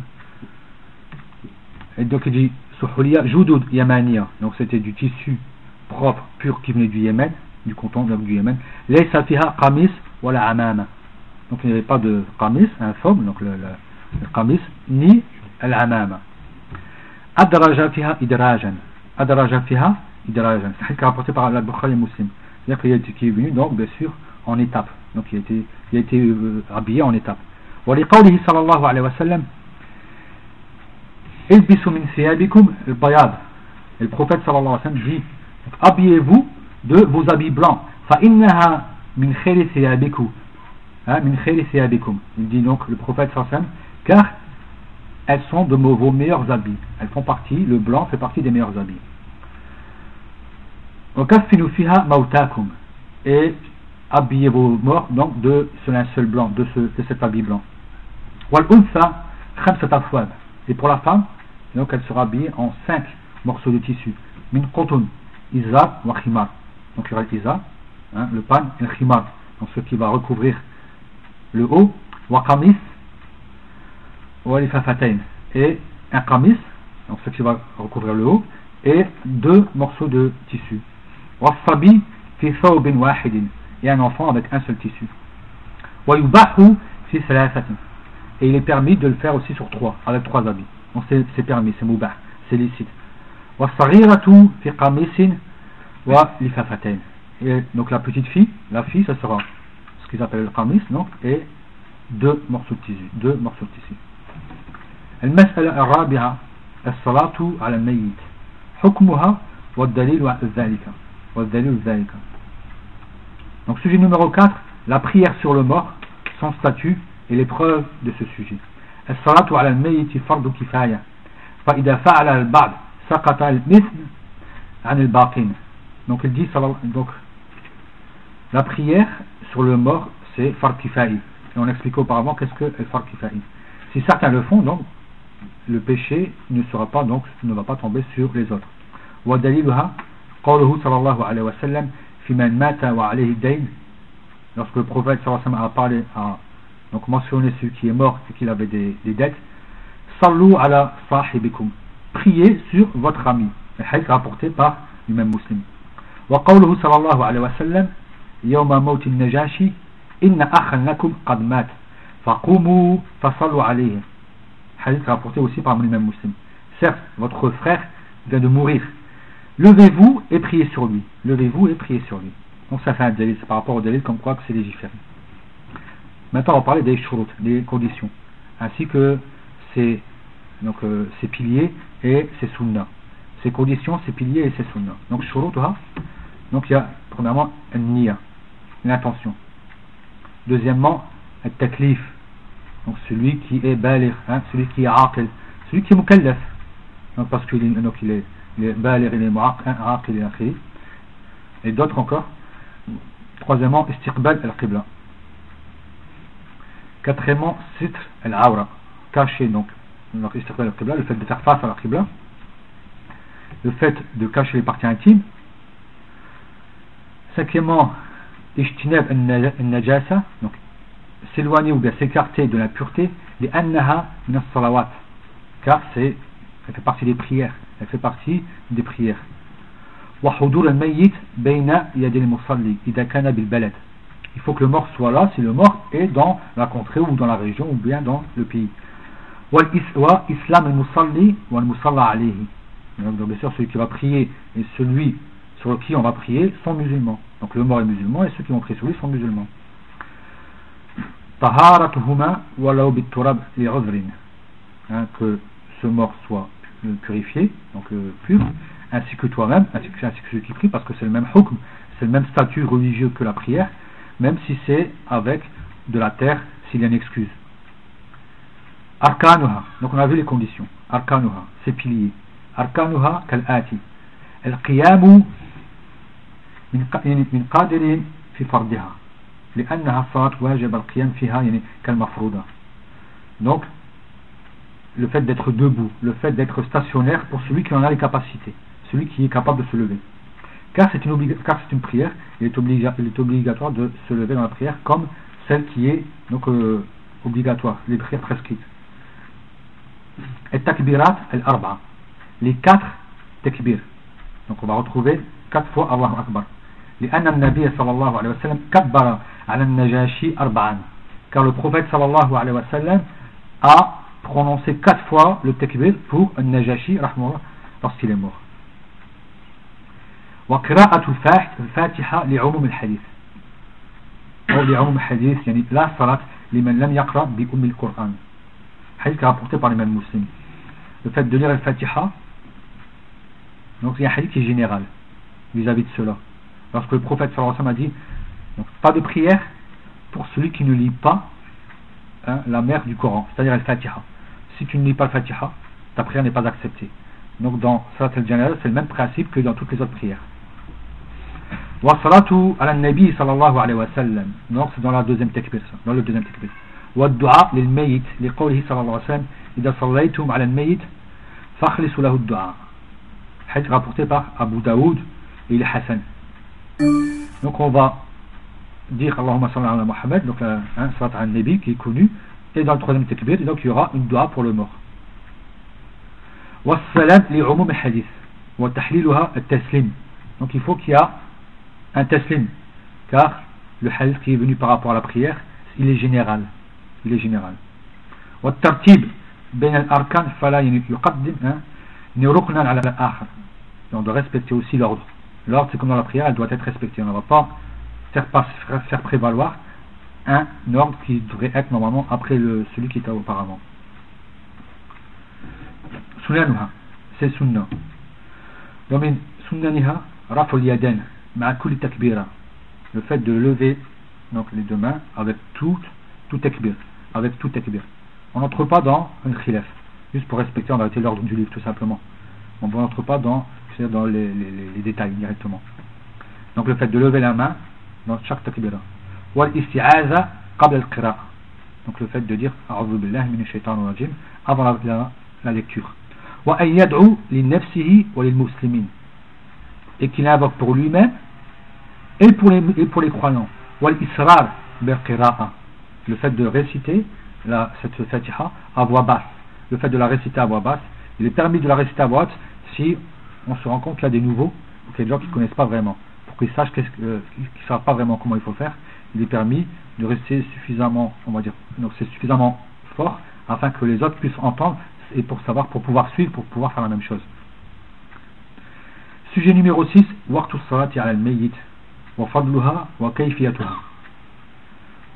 Et donc il dit Souhoulia Joudoud Yamania, donc c'était du tissu propre, pur qui venait du Yémen, du canton du Yémen. Les Safiha Kamis, voilà Amama Donc il n'y avait pas de Qamis, un fob, donc le, le, le Qamis, ni Al-Amama. Adraja fiha idrajan. Adraja fiha idrajan. C'est ce rapporté par Al-Bukhari Muslim. C'est-à-dire qu'il est venu, donc bien sûr, en étape. Donc il a été, il a été euh, habillé en étape. ولقوله صلى الله عليه وسلم البسوا من ثيابكم البياض le prophète صلى الله عليه وسلم dit habillez-vous de vos habits blancs فإنها من خير ثيابكم من خير ثيابكم Hein, il dit donc le prophète sallam, car elles sont de vos meilleurs habits. Elles font partie, le blanc fait partie des meilleurs habits. Et habillez vos morts donc de ce linceul blanc, de, ce, de cet habit blanc. Et pour la femme, donc elle sera habillée en cinq morceaux de tissu. Min qutun, izab wa khimar. Donc il y aura hein, le le pan et le khimar, donc ce qui va recouvrir le haut wa qamis wa lifafatayn et un qamis donc ce qui va recouvrir le haut et deux morceaux de tissu. Wa sabi fi thawbin wahidin. Et un enfant avec un seul tissu. Wa yubahu fi thalathatin. Et il est permis de le faire aussi sur trois avec trois habits. Donc c'est permis c'est mubah c'est licite. Wa saghiratu fi qamisin wa lifafatayn et donc la petite fille la fille ça sera ce qu'ils appellent le qamis donc et deux morceaux de tissu deux morceaux de tissu المسألة الرابعة الصلاة على الميت حكمها والدليل ذلك والدليل ذلك donc sujet numéro 4 la prière sur le mort son statut et les preuves de ce sujet. الصلاة على الميت فرض كفاية فإذا فعل البعض سقط المثل عن الباقين donc il dit donc la prière sur le mort c'est fard kifai et on expliquait auparavant qu'est-ce que le fard kifai si certains le font donc le péché ne sera pas donc ne va pas tomber sur les autres ودليلها قوله صلى الله عليه وسلم في من مات وعليه الدين lorsque le prophète sallallahu alayhi wa sallam a parlé à donc mentionner celui qui est mort et qu'il avait des, des dettes Sallu ala sahibikum priez sur votre ami le hadith rapporté par l'imam muslim وقوله صلى الله عليه وسلم يوم موت النجاشي إن أخا لكم قد مات فقوموا فصلوا عليه hadith rapporté aussi par l'imam muslim certes votre frère vient de mourir levez-vous et priez sur lui levez-vous et priez sur lui donc ça fait un délit par rapport au délit comme quoi que c'est légiféré Maintenant, on va parler des shurut, des conditions, ainsi que ces, donc, euh, ces piliers et ces sunnas. Ces conditions, ces piliers et ces sunnas. Donc, shurut, donc il y a premièrement un niya, l'intention. Deuxièmement, un taklif, donc celui qui est balir, hein, celui qui est aqil, celui qui est mukallaf, donc parce qu'il est, donc il est, il est balir, il est aqil, il est et d'autres encore. Troisièmement, istiqbal al-qibla. Quatrièmement, sitr al-awra, caché donc, le fait de faire face à la qibla. le fait de cacher les parties intimes. Cinquièmement, ijtinab al-najasa, donc s'éloigner ou bien s'écarter de la pureté, les annaha min salawat car c'est, elle fait partie des prières, elle fait partie des prières. وحضور الميت بين يد المصلي إذا كان بالبلد il faut que le mort soit là si le mort est dans la contrée ou dans la région ou bien dans le pays islam al-musalli wa al-musalla alayhi donc bien sûr celui qui va prier et celui sur qui on va prier sont musulmans Donc le mort est musulman et ceux qui ont pris sur lui sont musulmans. Taharatuhuma walau li hein, Que ce mort soit euh, purifié, donc euh, pur, ainsi que toi-même, ainsi, que, ceux qui prient, parce que c'est le même hukm, c'est le même statut religieux que la prière, même si c'est avec de la terre, s'il y a une excuse. Arkanuha, donc on a vu les conditions. Arkanuha, ses piliers. Arkanuha kal'ati. El qiyamu من قادر في فرضها لأنها صارت واجب القيام فيها يعني كالمفروضة donc le fait d'être debout le fait d'être stationnaire pour celui qui en a les capacités celui qui est capable de se lever car c'est une, car une prière il est, obliga il est obligatoire de se lever dans la prière comme celle qui est donc euh, obligatoire les prières prescrites et takbirat al-arba. Les quatre takbir. Donc on va retrouver quatre fois Allahu Akbar. لأن النبي صلى الله عليه وسلم كبر على النجاشي أربعا. Car le صلى الله عليه وسلم a prononcé quatre fois le takbir pour النجاشي رحمه الله lorsqu'il est mort. وقراءة الفاتحة لعموم الحديث أو لعموم الحديث يعني لا صلاة لمن لم يقرأ بأم القرآن حديث rapporté par l'imam muslim. Le fait de lire الفاتحة donc c'est un hadith qui est général vis-à-vis de cela. Lorsque le prophète sallallahu alayhi wa sallam a dit, donc, pas de prière pour celui qui ne lit pas hein, la mère du Coran, c'est-à-dire le Fatiha. Si tu ne lis pas le Fatiha, ta prière n'est pas acceptée. Donc dans Salat al-Janazah, c'est le même principe que dans toutes les autres prières. Wa ala nabi sallallahu alayhi wa sallam. Donc c'est dans la deuxième takbir, dans le deuxième takbir. والدعاء للميت لقوله صلى الله عليه وسلم إذا صليتم على الميت فاخلصوا له الدعاء حديث rapporté par Abu Daoud et il est Hassan donc on va dire Allahumma salli ala Muhammad, donc la hein, salat al-Nabi qui est connue, et dans le troisième takbir, donc il y aura une dua pour le mort. Wassalam li umum hadith, wa. Donc il faut qu'il y a un taslim, car le hadith qui est venu par rapport à la prière, il est général. Il est général. Wa tartib ben al-arkan fala yuqaddim hein, ni ruknan ala respecter aussi l'ordre. l'ordre c'est comme dans la prière elle doit être respectée on ne va pas faire, faire prévaloir un ordre qui devrait être normalement après le, celui qui était auparavant sunanuha c'est sunna ومن سننها رفع اليدين مع كل تكبيرة le fait de lever donc les deux mains avec tout, tout takbir avec tout takbir. On n'entre pas dans un khilaf, juste pour respecter en vérité l'ordre du livre tout simplement. On n'entre pas dans, dans les, les, détails directement. Donc le fait de lever la main dans chaque takbira. Wal isti'aza qabla al Donc le fait de dire a'udhu billahi minash shaitanir rajim avant la, la, lecture. Wa an yad'u li nafsihi wa lil muslimin. Et qu'il invoque pour lui-même et pour les, et pour les croyants. Wal israr bil qira'a le fait de réciter la, cette fatiha à voix basse. Le fait de la réciter à voix basse, il est permis de la réciter à voix haute si on se rend compte qu'il y a des nouveaux, ou qu'il y a des gens qui ne connaissent pas vraiment, pour qu'ils sachent qu'ils ne savent pas vraiment comment il faut faire. Il est permis de rester suffisamment, on va dire, donc c'est suffisamment fort afin que les autres puissent entendre et pour savoir, pour pouvoir suivre, pour pouvoir faire la même chose. Sujet numéro 6, Waqtu salati al mayyit wa fadluha wa kayfiyatuha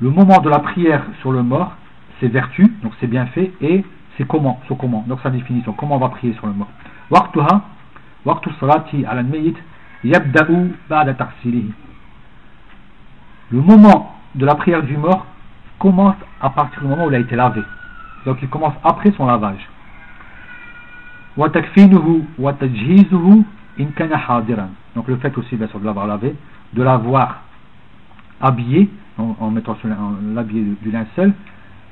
le moment de la prière sur le mort, c'est vertu, donc c'est bien fait, et c'est comment, c'est comment, donc sa définition, comment on va prier sur le mort. Le moment de la prière du mort commence à partir du moment où il a été lavé. Donc il commence après son lavage. Wa tajhizuhu in kana hadiran. Donc le fait aussi bien sûr de l'avoir lavé, de l'avoir habillé en, mettant sur l'habillé du linceul,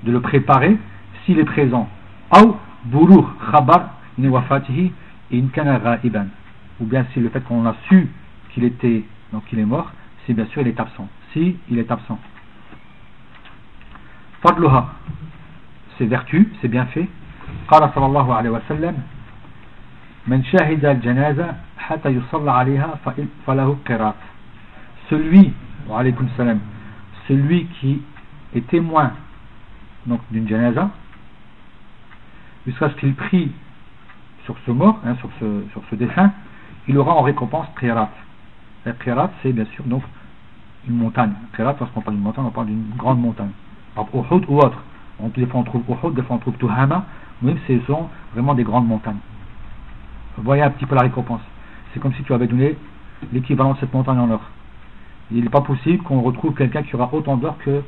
de le préparer s'il est présent Ou khabar in ou bien si le fait qu'on a su qu'il était, donc il est mort, si bien sûr il est absent. Si il est absent. Fadluha, ses vertus, ses bienfaits. قال صلى الله عليه وسلم من شهد الجنازة حتى يصلى عليها فله قرات celui salam, celui qui est témoin donc d'une janaza jusqu'à ce qu'il prie sur ce mort, hein, sur ce dessin, il aura en récompense qirat. La c'est bien sûr donc une montagne. Qirat lorsqu'on parle d'une montagne, on parle d'une grande montagne. Par ou autre. des fois on trouve Uhud, des fois on trouve Tuhama, mais ce sont vraiment des grandes montagnes. Voyez un petit peu la récompense. C'est comme si tu avais donné l'équivalent de cette montagne en or. Il n'est pas possible qu'on retrouve quelqu'un qui aura autant d'or que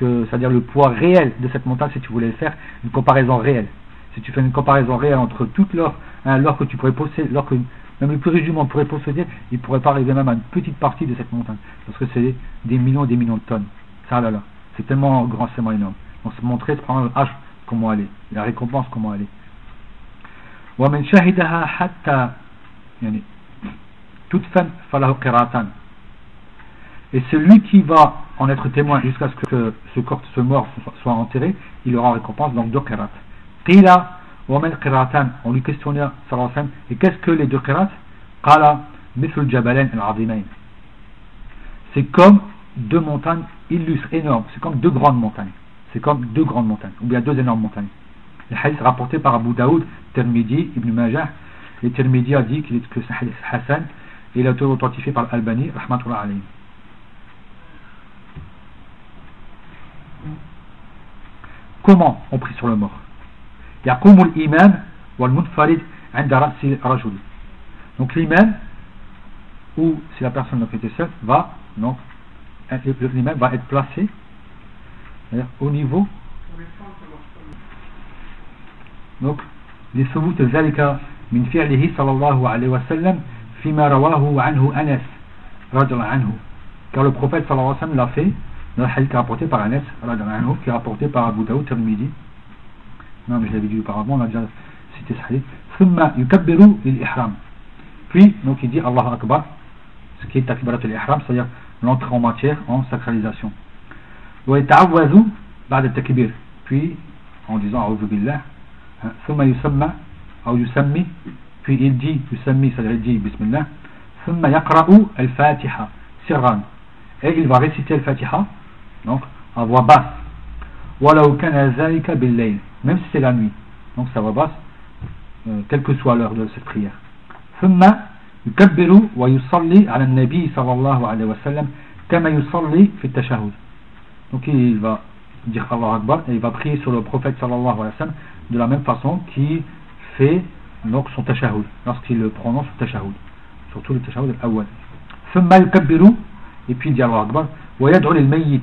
c'est-à-dire le poids réel de cette montagne si tu voulais faire une comparaison réelle Si tu fais une comparaison réelle entre toute l'or, hein, l'or que tu pourrais posséder, l'or que même le plus riche du monde pourrait posséder, il ne pourrait pas arriver même à une petite partie de cette montagne. Parce que c'est des millions et des millions de tonnes. Ça là là. C'est tellement grand, c'est tellement énorme. On se montrer, se prendre l'âge comment elle est, la récompense comment elle est. ومن شهدها حتى يعني تدفن فله قراطان et celui qui va en être témoin jusqu'à ce que ce corps, ce mort soit enterré, il aura en récompense donc deux qirat. Qila mal qiratan, on lui questionna alayhi et qu'est-ce que les deux qirat Qala mithl jabalain al-azimain. C'est comme deux montagnes illustres, énormes, c'est comme deux grandes montagnes. C'est comme deux grandes montagnes, ou bien deux énormes montagnes. Le hadith rapporté par Abu Daoud, Tirmidhi, Ibn Majah, et Tirmidhi a dit qu'il que c'est hadith Hassan, et il a été authentifié par Al-Albani, rahmatullah alayhi. Comment on prie sur le mort? يقوم الإمام والمنفرد عند رأس رجل donc l'imam ou si la personne qui était seule va donc l'imam va être placé au niveau donc لثبوت ذلك من فعله صلى الله عليه وسلم فيما رواه عنه أنس رضي الله عنه car le prophète صلى الله عليه وسلم l'a fait dans le hadith rapporté par Anas qui est rapporté par Abu Daoud Tirmidhi Je l'avais dit auparavant, on a déjà cité ce Puis, donc il dit Allah Akbar, ce qui est takbirat al-ihram, c'est-à-dire l'entrée en matière, en sacralisation. Wa takbir. Puis, en disant A'udhu ou hein, puis il dit, yusammi, il dit Et il va réciter al-fatiha, donc à voix basse même si c'est la nuit donc sa voix basse euh, quelle que soit l'heure de cette prière ثم يكبر ويصلي على النبي صلى الله عليه وسلم كما يصلي في التشهد donc il va dire Allah Akbar et il va prier sur le prophète sallallahu alayhi wa sallam de la même façon qu'il fait donc son tashahud lorsqu'il le prononce le tashahud surtout le tashahud al-awwal ثم يكبر et puis il dit Allah Akbar ويدعو للميت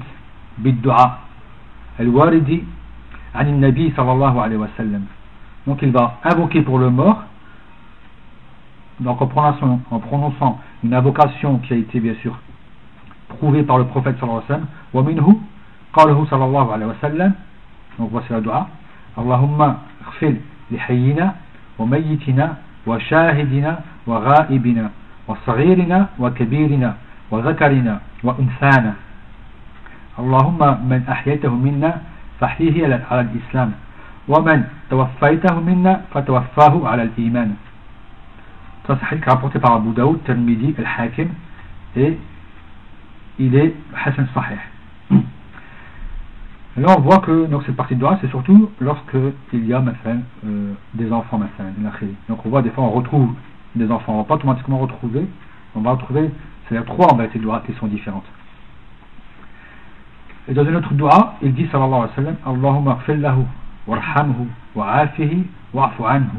بالدعاء الوارد عن النبي صلى الله عليه وسلم donc il va invoquer pour le mort donc en prononçant, en prononçant une invocation qui a été bien sûr prouvée par le prophète sallallahu alayhi wa sallam ومنه قاله صلى الله عليه وسلم donc voici la dua اللهم اغفر لحينا وميتنا وشاهدنا وغائبنا وصغيرنا وكبيرنا وذكرنا وأنثانا اللهم من أحييته منا فاحيه على الإسلام ومن توفيته منا فتوفاه على الإيمان Ça, c'est hadith rapporté par Abu Daoud, Tirmidhi, Al-Hakim, et il est Hassan Sahih. Et là, on voit que donc, cette partie de droit, c'est surtout lorsqu'il y a enfin, euh, des enfants. Enfin, donc, on voit des fois, on retrouve des enfants. On ne va pas automatiquement retrouver, on va retrouver, c'est-à-dire trois en vérité de qui sont différentes. Et dans une autre dua, il dit sallallahu alayhi wa sallam Allahumma gfir lahu, warhamhu, wa'afihi, wa'fu anhu,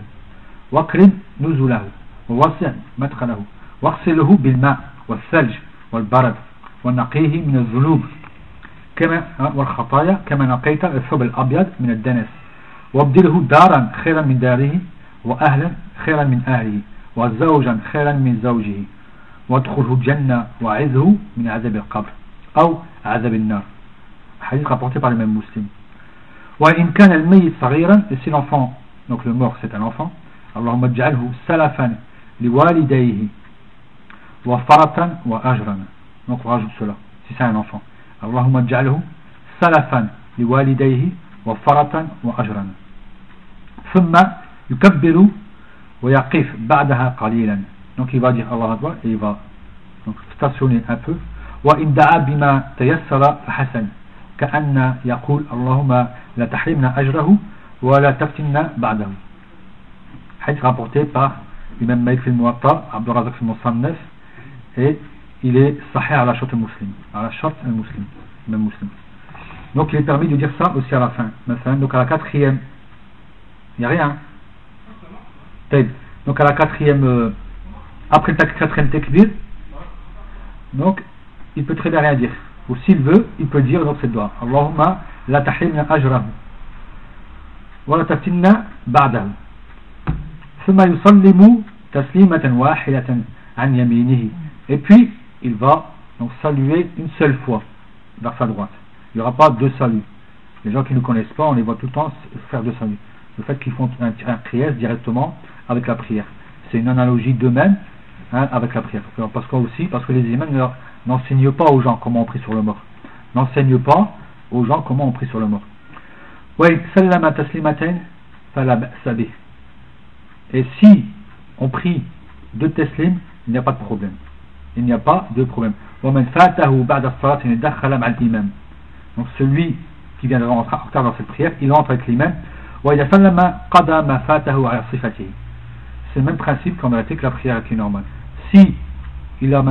waqrib nuzulahu, ووسع مدخله واغسله بالماء والثلج والبرد ونقيه من الذنوب كما والخطايا كما نقيت الثوب الأبيض من الدنس وابدله دارا خيرا من داره وأهلا خيرا من أهله وزوجا خيرا من زوجه وادخله الجنة وعزه من عذاب القبر أو عذاب النار حديث rapporté par le même muslim وإن كان الميت صغيرا et si l'enfant donc le mort c'est un enfant اللهم اجعله سلفا liwalidayhi wa faratan wa ajran. Donc on rajoute cela, si c'est un enfant. Allahumma ij'alhu salafan liwalidayhi wa faratan wa ajran. ثم يكبر ويقف بعدها قليلا donc il va dire Allah Akbar et il va donc stationner un peu وإن دعا بما تيسر فحسن كأن يقول اللهم لا تحرمنا أجره ولا تفتنا بعده hadith rapporté par l'imam Malik fil Muwatta Abdul Razak fil Musannaf et il est sahih à la charte muslim à la charte muslim même muslim donc il est permis de dire ça aussi à la fin donc à la quatrième il n'y a rien donc à la quatrième euh, après le quatrième tekbir donc il peut très bien rien dire ou s'il veut il peut dire dans cette doigt Allahumma la tahrimna ajrahu wa la taftinna ba'dahu ثم يسلم تسليمة واحدة عن يمينه et puis il va donc saluer une seule fois vers sa droite il n'y aura pas deux saluts les gens qui ne connaissent pas on les voit tout le temps faire deux saluts le fait qu'ils font un, un prière directement avec la prière c'est une analogie d'eux-mêmes hein, avec la prière parce que aussi parce que les imams n'enseignent pas aux gens comment on prie sur le mort n'enseignent pas aux gens comment on prie sur le mort et si on prie de teslim, il n'y a pas de problème. Il n'y a pas de problème. Donc celui qui vient de rentrer en retard dans cette prière, il entre avec l'imam. C'est le même principe qu'en vérité que la prière est normale. Si il, a,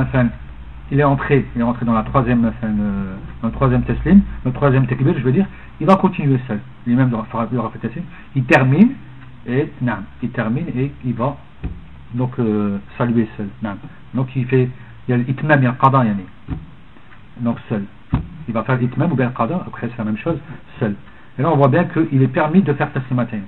il est entré, il est entré dans la troisième, euh, dans le troisième teslim, le troisième tekbir, je veux dire, il va continuer seul. L'imam fera le il termine, et non, il termine et il va donc euh, saluer seul. Donc il fait, il y a il y a le qada, donc seul. Il va faire l'itmam ou bien le qada, après c'est la même chose, seul. Et là on voit bien qu'il est permis de faire teslimatin.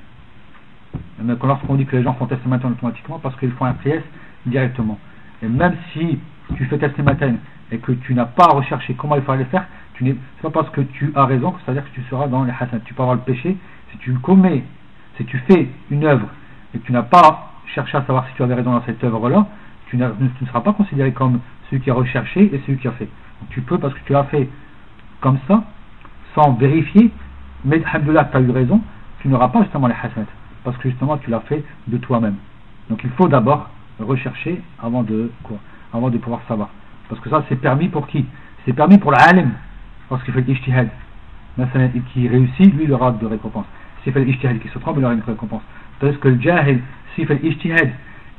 Lorsqu'on dit que les gens font teslimatin automatiquement, parce qu'ils font un prière directement. Et même si tu fais teslimatin et que tu n'as pas recherché comment il fallait faire, ce n'est pas parce que tu as raison que c'est-à-dire que tu seras dans les hasan. Tu peux avoir le péché si tu commets si tu fais une œuvre et que tu n'as pas cherché à savoir si tu avais raison dans cette œuvre-là, tu, ne seras pas considéré comme celui qui a recherché et celui qui a fait. tu peux, parce que tu l'as fait comme ça, sans vérifier, mais alhamdoulilah, tu as eu raison, tu n'auras pas justement les hasanat, parce que justement tu l'as fait de toi-même. Donc il faut d'abord rechercher avant de quoi? Avant de pouvoir savoir. Parce que ça c'est permis pour qui? C'est permis pour l'alim, lorsqu'il fait l'ijtihad. Qui réussit, lui il aura de récompense s'il fait l'ijtihad qui se trompe, il aura une récompense. Tandis que le jahil, s'il fait l'ijtihad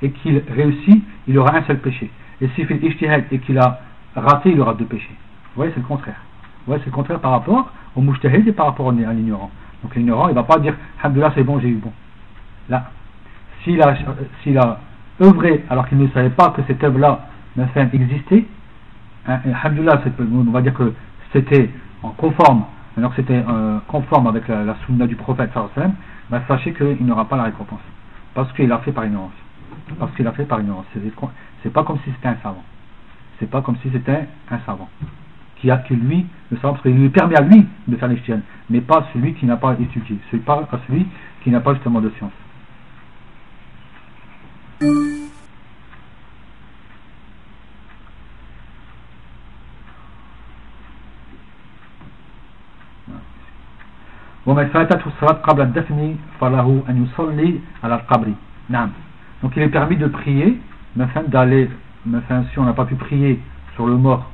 et qu'il réussit, il aura un seul péché. Et s'il fait l'ijtihad et qu'il a raté, il aura deux péchés. Vous voyez, c'est le contraire. Vous voyez, c'est le contraire par rapport au mujtahid et par rapport à l'ignorant. Donc l'ignorant, il ne va pas dire, Alhamdulillah, c'est bon, j'ai eu bon. Là, s'il a, a œuvré alors qu'il ne savait pas que cette œuvre-là existait, hein, Alhamdulillah, on va dire que c'était en conforme alors c'était euh, conforme avec la, la sunna du prophète bah, sachez qu'il n'aura pas la récompense. Parce qu'il a fait par ignorance. Parce qu'il a fait par ignorance. C'est pas comme si c'était un savant. C'est pas comme si c'était un savant. Qui a que lui, le savant, parce qu'il lui permet à lui de faire les mais pas celui qui n'a pas étudié. Celui, pas celui qui n'a pas justement de science. donc il est permis de prier mais enfin d'aller enfin si on n'a pas pu prier sur le mort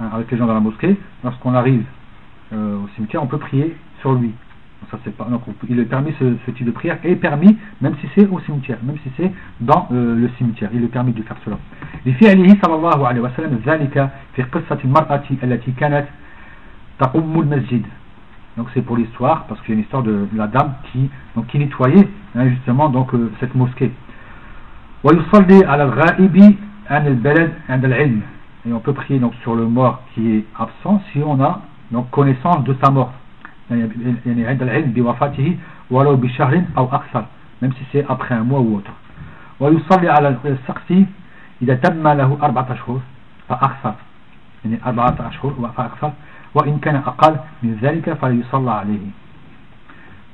hein, avec les gens dans la mosquée lorsqu'on arrive euh, au cimetière on peut prier sur lui ça, c'est pas, donc, il est permis ce, type de prière est permis même si c'est au cimetière même si c'est dans euh, le cimetière il est permis de faire cela لفعله صلى الله عليه وسلم ذلك في قصة المرأة التي كانت تقوم المسجد donc c'est pour l'histoire, parce qu'il y a une histoire de, la dame qui, donc, qui nettoyait hein, justement donc, euh, cette mosquée. Et on peut prier donc sur le mort qui est absent si on a donc connaissance de sa mort. Même si c'est après un mois ou autre. ويصلي على السقف إذا تم له أربعة أشهر فأكثر يعني أربعة أشهر فأكثر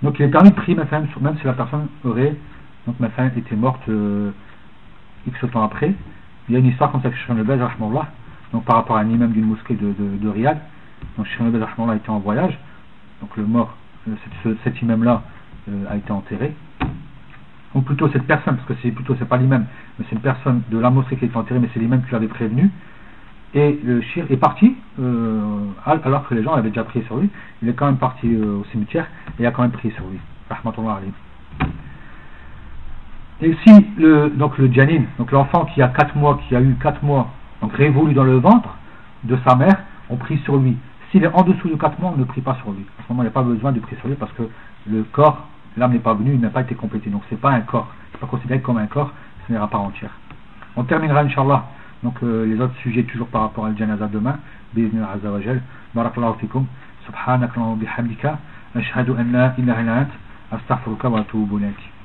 donc il est permis de prier ma femme, même si la personne aurait, donc ma femme était morte euh, X temps après, il y a une histoire comme ça que Cheikh Nebez, donc par rapport à un imam d'une mosquée de, de, de Riyad, donc Cheikh Nebez était en voyage, donc le mort, euh, cet, cet imam-là euh, a été enterré, ou plutôt cette personne, parce que c'est plutôt c'est pas l'imam, mais c'est une personne de la mosquée qui a été enterrée, mais c'est l'imam qui l'avait prévenu, et le shir est parti, euh, alors que les gens avaient déjà prié sur lui, il est quand même parti euh, au cimetière et a quand même prié sur lui. Et si le, donc le janin, donc l'enfant qui a 4 mois, qui a eu 4 mois, donc révolu dans le ventre de sa mère, on prie sur lui. S'il est en dessous de 4 mois, on ne prie pas sur lui. À ce moment, il n'y a pas besoin de prier sur lui parce que le corps, l'âme n'est pas venue, il n'a pas été complété. Donc c'est pas un corps, c'est pas considéré comme un corps, ce n'est pas part entière. On terminera, Inch'Allah, donc euh, les autres sujets toujours par rapport à al-janaza demain. Bismillah azza wa jal. Barakallahu fikum. Subhanak wa bihamdika. Ashhadu an la ilaha illa ant. Astaghfiruka wa atubu ilayk.